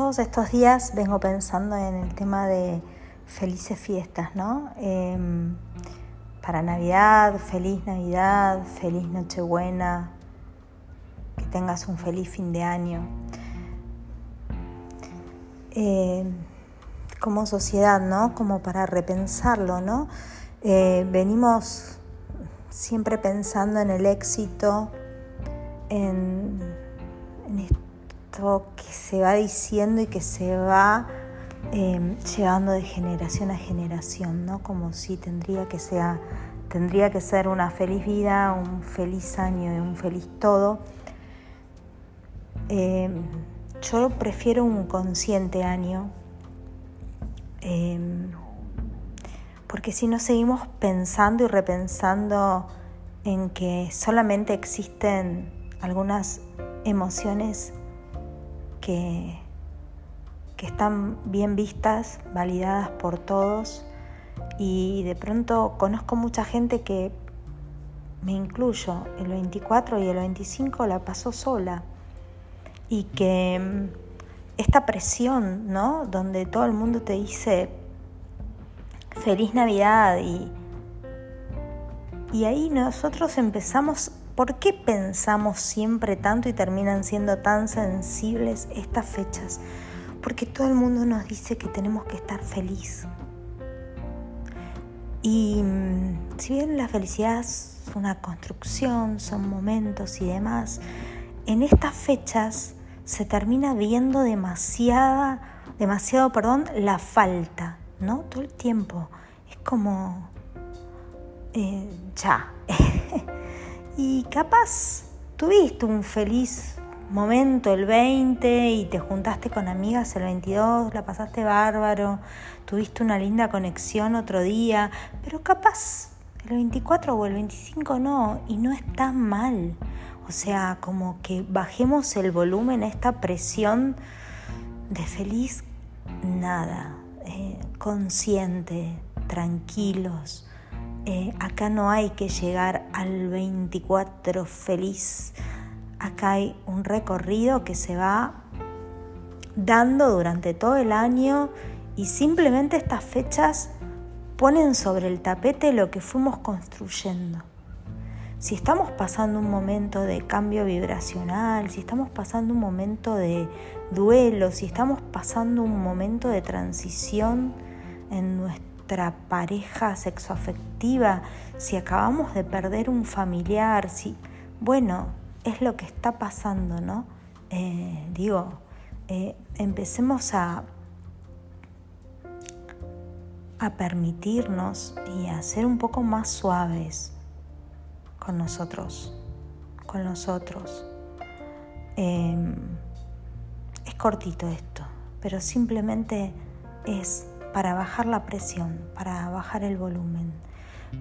todos estos días vengo pensando en el tema de felices fiestas, ¿no? Em, para Navidad, feliz Navidad, feliz Nochebuena, que tengas un feliz fin de año. Em, como sociedad, ¿no? Como para repensarlo, ¿no? Eh, venimos siempre pensando en el éxito, en, esto que se va diciendo y que se va em, llevando de generación a generación, ¿no? Como si tendría que, sea, tendría que ser una feliz vida, un feliz año y un feliz todo. Em, yo prefiero un consciente año. Em, porque si no seguimos pensando y repensando en que solamente existen algunas emociones que, que están bien vistas, validadas por todos, y de pronto conozco mucha gente que, me incluyo, el 24 y el 25 la pasó sola, y que mm, esta presión, ¿no? Donde todo el mundo te dice, feliz Navidad y, y ahí nosotros empezamos, ¿por qué pensamos siempre tanto y terminan siendo tan sensibles estas fechas? Porque todo el mundo nos dice que tenemos que estar feliz. Y mm, si bien la felicidad es una construcción, son momentos y demás, en estas fechas se termina viendo demasiada, demasiado, perdón, la falta ¿no? Todo el tiempo. Es como, eh, ya. y capaz tuviste un feliz momento el 20 y te juntaste con amigas el 22, la pasaste bárbaro, tuviste una linda conexión otro día, pero capaz el 24 o el 25 no, y no está mal. O sea, como que bajemos el volumen a esta presión de feliz nada. Eh, consciente, tranquilos. Eh, acá no hay que llegar al 24 feliz. Acá hay un recorrido que se va dando durante todo el año y simplemente estas fechas ponen sobre el tapete lo que fuimos construyendo. Si estamos pasando un momento de cambio vibracional, si estamos pasando un momento de duelo, si estamos pasando un momento de transición en nuestra pareja sexoafectiva, si acabamos de perder un familiar, si, bueno, es lo que está pasando, ¿no? Eh, digo, eh, empecemos a, a permitirnos y a ser un poco más suaves con nosotros, con nosotros. Em, es cortito esto, pero simplemente es para bajar la presión, para bajar el volumen,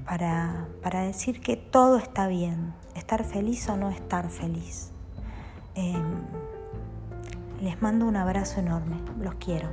para, para decir que todo está bien, estar feliz o no estar feliz. Em, les mando un abrazo enorme, los quiero.